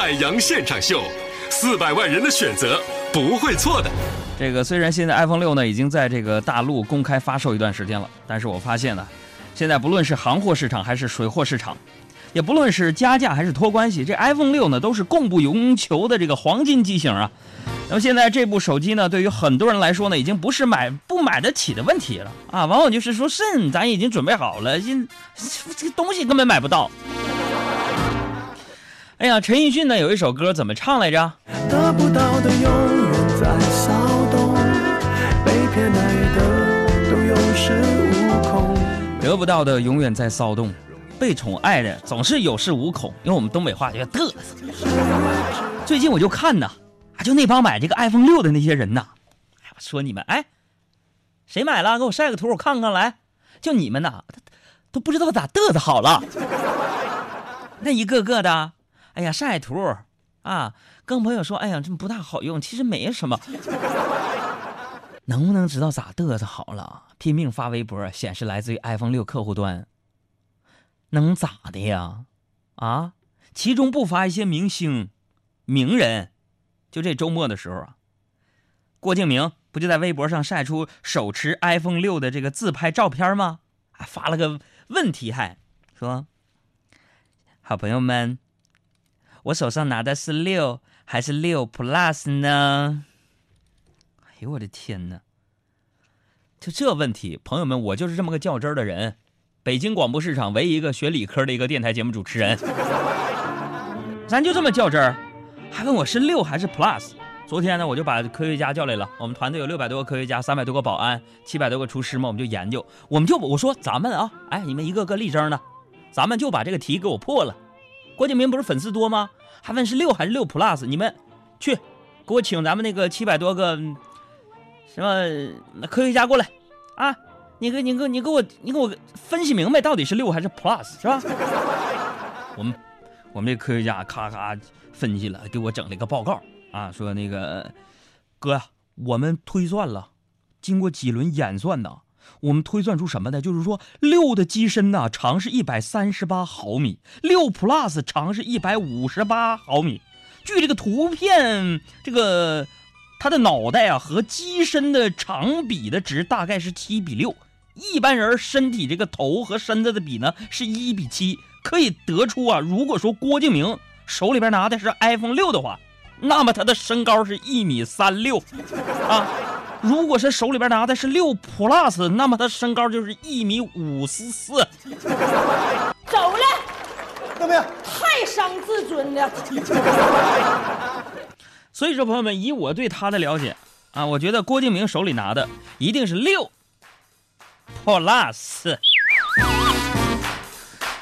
海洋现场秀，四百万人的选择不会错的。这个虽然现在 iPhone 六呢已经在这个大陆公开发售一段时间了，但是我发现呢，现在不论是行货市场还是水货市场，也不论是加价还是托关系，这 iPhone 六呢都是供不应求的这个黄金机型啊。那么现在这部手机呢，对于很多人来说呢，已经不是买不买得起的问题了啊，往往就是说，肾咱已经准备好了，因这个东西根本买不到。哎呀，陈奕迅呢有一首歌怎么唱来着？得不到的永远在骚动，被偏爱的都有恃无恐。得不到的永远在骚动，被宠爱的总是有恃无恐。用我们东北话叫嘚瑟。最近我就看呐，啊，就那帮买这个 iPhone 六的那些人呐，哎，我说你们，哎，谁买了？给我晒个图，我看看来。就你们呐，都不知道咋嘚瑟好了。那一个个的，哎呀，晒图啊，跟朋友说，哎呀，这不大好用，其实没什么。能不能知道咋嘚瑟好了？拼命发微博，显示来自于 iPhone 六客户端，能咋的呀？啊，其中不乏一些明星、名人。就这周末的时候啊，郭敬明不就在微博上晒出手持 iPhone 六的这个自拍照片吗？还发了个问题，还说：“好朋友们，我手上拿的是六还是六 Plus 呢？”哎呦我的天哪！就这问题，朋友们，我就是这么个较真儿的人。北京广播市场唯一一个学理科的一个电台节目主持人，咱就这么较真儿，还问我是六还是 Plus？昨天呢，我就把科学家叫来了，我们团队有六百多个科学家，三百多个保安，七百多个厨师嘛，我们就研究，我们就我说咱们啊，哎，你们一个个力争的，咱们就把这个题给我破了。郭敬明不是粉丝多吗？还问是六还是六 Plus？你们去给我请咱们那个七百多个。什么？科学家过来，啊，你给你给你给我你给我分析明白，到底是六还是 Plus 是吧？我们我们这科学家咔咔分析了，给我整了一个报告啊，说那个哥，我们推算了，经过几轮演算呢，我们推算出什么呢？就是说六的机身呢长是一百三十八毫米，六 Plus 长是一百五十八毫米。据这个图片，这个。它的脑袋啊和机身的长比的值大概是七比六，一般人身体这个头和身子的比呢是一比七，可以得出啊，如果说郭敬明手里边拿的是 iPhone 六的话，那么他的身高是一米三六，啊，如果是手里边拿的是六 Plus，那么他身高就是一米五四四。走了，怎么样？太伤自尊了。所以说，朋友们，以我对他的了解，啊，我觉得郭敬明手里拿的一定是六 Plus。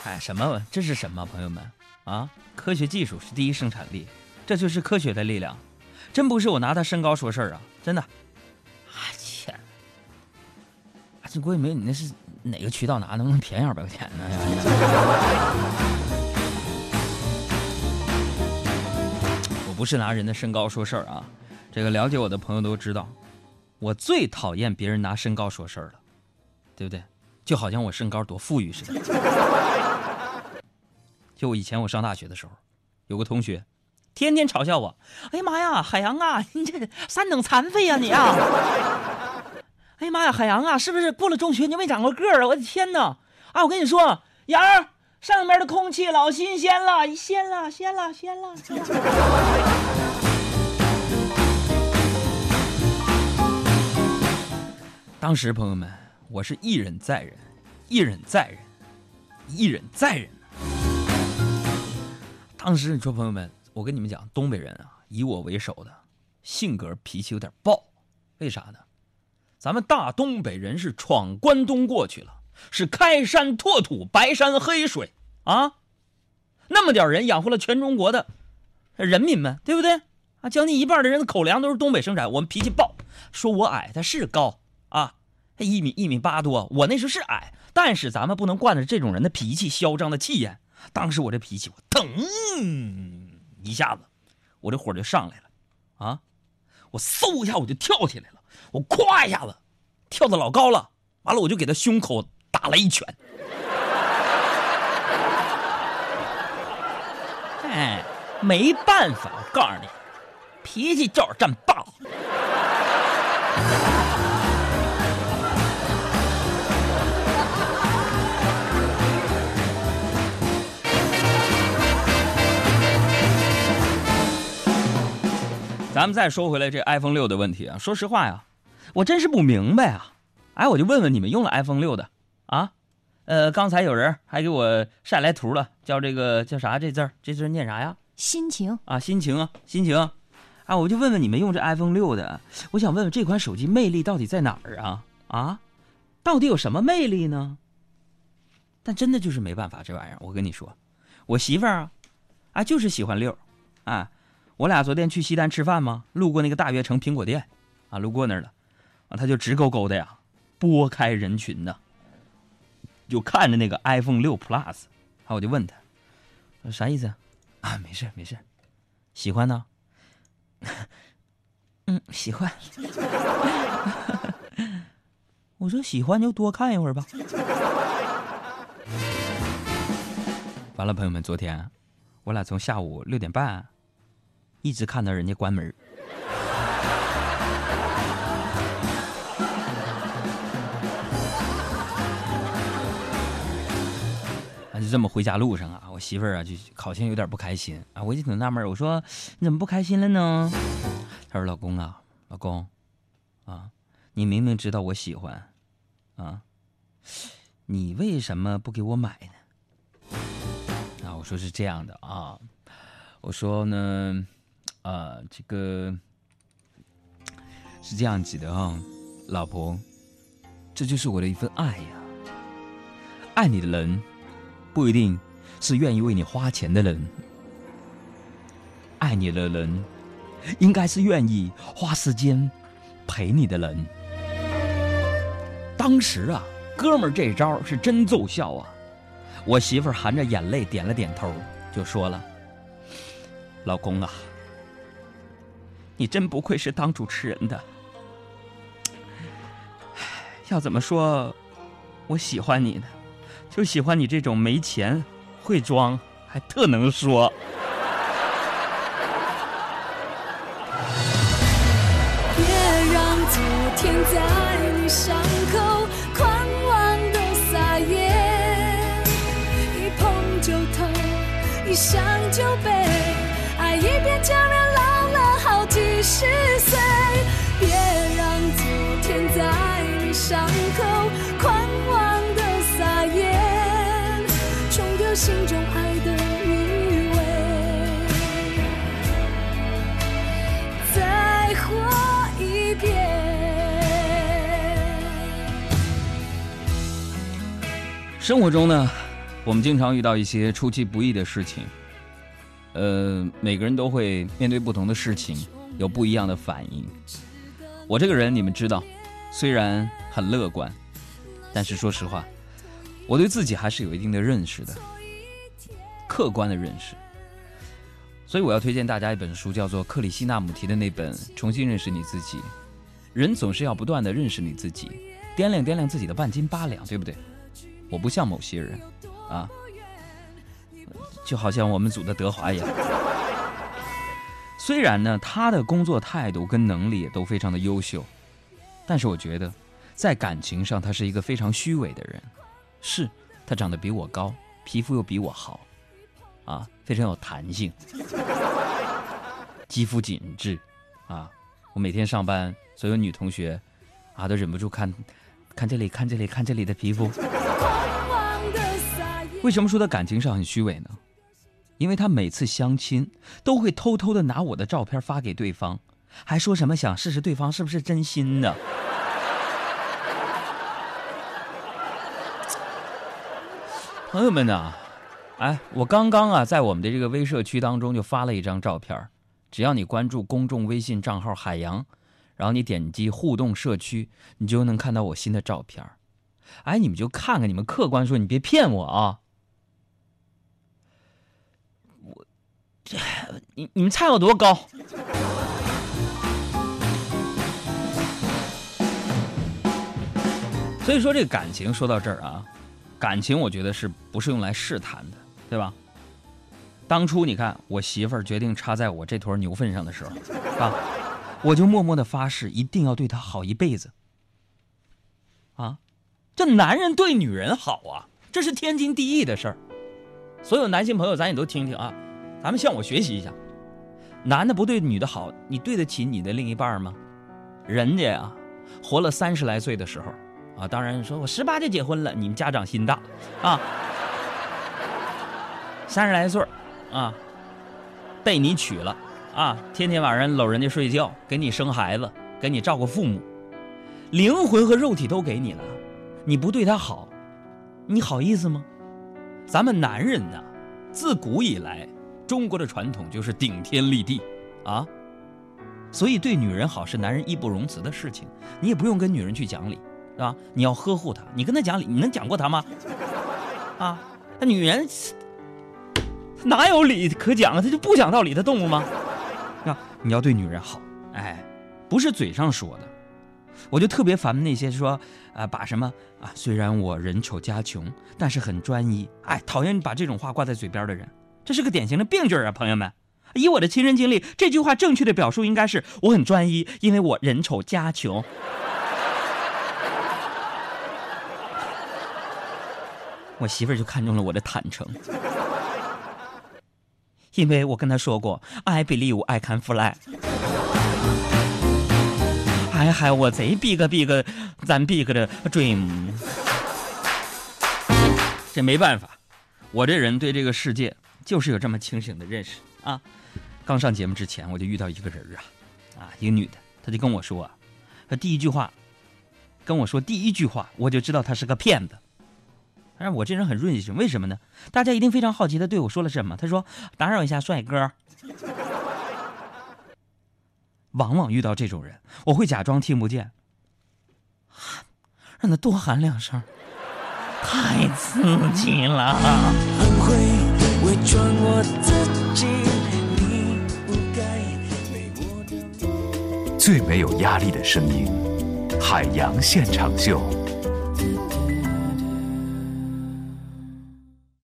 哎，什么？这是什么？朋友们，啊，科学技术是第一生产力，这就是科学的力量，真不是我拿他身高说事儿啊，真的。这郭敬明，你那是哪个渠道拿？能不能便宜二百块钱呢？我不是拿人的身高说事儿啊，这个了解我的朋友都知道，我最讨厌别人拿身高说事儿了，对不对？就好像我身高多富裕似的。就我以前我上大学的时候，有个同学，天天嘲笑我，哎呀妈呀，海洋啊，你这三等残废呀你啊！哎呀妈呀，海洋啊，是不是过了中学你就没长过个儿啊？我的天哪！啊，我跟你说，洋儿。上面的空气老新鲜了，鲜了，鲜了，鲜了。当时朋友们，我是一忍再忍，一忍再忍，一忍再忍。当时你说朋友们，我跟你们讲，东北人啊，以我为首的，性格脾气有点暴，为啥呢？咱们大东北人是闯关东过去了。是开山拓土，白山黑水啊，那么点人养活了全中国的人民们，对不对啊？将近一半的人的口粮都是东北生产。我们脾气暴，说我矮，他是高啊，一米一米八多，我那时候是矮，但是咱们不能惯着这种人的脾气，嚣张的气焰。当时我这脾气，我腾一下子，我这火就上来了啊！我嗖一下我就跳起来了，我咵一下子跳的老高了，完了我就给他胸口。打了一拳，哎，没办法，我告诉你，脾气就是这么暴。咱们再说回来这 iPhone 六的问题啊，说实话呀，我真是不明白啊。哎，我就问问你们用了 iPhone 六的啊？呃，刚才有人还给我晒来图了，叫这个叫啥这字儿？这字念啥呀？心情啊，心情啊，心情。啊，我就问问你们用这 iPhone 六的，我想问问这款手机魅力到底在哪儿啊？啊，到底有什么魅力呢？但真的就是没办法，这玩意儿，我跟你说，我媳妇儿啊，啊，就是喜欢六，啊，我俩昨天去西单吃饭嘛，路过那个大悦城苹果店，啊，路过那儿了，啊，他就直勾勾的呀，拨开人群呢，就看着那个 iPhone 六 Plus，啊，我就问他，啥意思？啊，没事没事，喜欢呢。嗯，喜欢。我说喜欢就多看一会儿吧。完了，朋友们，昨天我俩从下午六点半一直看到人家关门。就这么回家路上啊，我媳妇儿啊就好像有点不开心啊，我就挺纳闷我说你怎么不开心了呢？她说老公啊，老公，啊，你明明知道我喜欢，啊，你为什么不给我买呢？啊，我说是这样的啊，我说呢，啊，这个是这样子的啊，老婆，这就是我的一份爱呀，爱你的人。不一定是愿意为你花钱的人，爱你的人，应该是愿意花时间陪你的人。当时啊，哥们儿这招是真奏效啊！我媳妇儿含着眼泪点了点头，就说了：“老公啊，你真不愧是当主持人的。要怎么说，我喜欢你呢？”就喜欢你这种没钱、会装还特能说。别让昨天在你伤口狂妄的撒野，一碰就疼，一想生活中呢，我们经常遇到一些出其不意的事情，呃，每个人都会面对不同的事情，有不一样的反应。我这个人你们知道，虽然很乐观，但是说实话，我对自己还是有一定的认识的。客观的认识，所以我要推荐大家一本书，叫做克里希那姆提的那本《重新认识你自己》。人总是要不断的认识你自己，掂量掂量自己的半斤八两，对不对？我不像某些人，啊，就好像我们组的德华一样。虽然呢，他的工作态度跟能力也都非常的优秀，但是我觉得，在感情上他是一个非常虚伪的人。是他长得比我高，皮肤又比我好。啊，非常有弹性，肌肤紧致，啊，我每天上班，所有女同学，啊，都忍不住看，看这里，看这里，看这里的皮肤。为什么说他感情上很虚伪呢？因为他每次相亲都会偷偷的拿我的照片发给对方，还说什么想试试对方是不是真心的。朋友们呐。哎，我刚刚啊，在我们的这个微社区当中就发了一张照片只要你关注公众微信账号“海洋”，然后你点击互动社区，你就能看到我新的照片哎，你们就看看，你们客观说，你别骗我啊！我这，你你们猜我多高？所以说，这个感情说到这儿啊，感情我觉得是不是用来试探的？对吧？当初你看我媳妇儿决定插在我这坨牛粪上的时候，啊，我就默默的发誓一定要对她好一辈子。啊，这男人对女人好啊，这是天经地义的事儿。所有男性朋友，咱也都听听啊，咱们向我学习一下。男的不对女的好，你对得起你的另一半吗？人家呀，活了三十来岁的时候，啊，当然说我十八就结婚了，你们家长心大，啊，三十来岁啊，被你娶了，啊，天天晚上搂人家睡觉，给你生孩子，给你照顾父母，灵魂和肉体都给你了，你不对他好，你好意思吗？咱们男人呢，自古以来，中国的传统就是顶天立地，啊，所以对女人好是男人义不容辞的事情，你也不用跟女人去讲理，是吧？你要呵护她，你跟她讲理，你能讲过她吗？啊，那女人哪有理可讲啊？她就不讲道理的动物吗？啊，你要对女人好，哎，不是嘴上说的。我就特别烦那些说，啊，把什么啊，虽然我人丑家穷，但是很专一，哎，讨厌把这种话挂在嘴边的人，这是个典型的病句啊，朋友们。以我的亲身经历，这句话正确的表述应该是我很专一，因为我人丑家穷。我媳妇儿就看中了我的坦诚，因为我跟她说过，I believe I can fly。嗨，我贼 big big，咱 big 的 dream。这没办法，我这人对这个世界就是有这么清醒的认识啊。刚上节目之前，我就遇到一个人啊，啊，一个女的，她就跟我说，她第一句话跟我说第一句话，我就知道她是个骗子。但是我这人很润性，为什么呢？大家一定非常好奇，她对我说了什么？她说：“打扰一下，帅哥。”往往遇到这种人，我会假装听不见，喊，让他多喊两声，太刺激了。很会伪装我自己，你不该被我的。最没有压力的声音，海洋现场秀。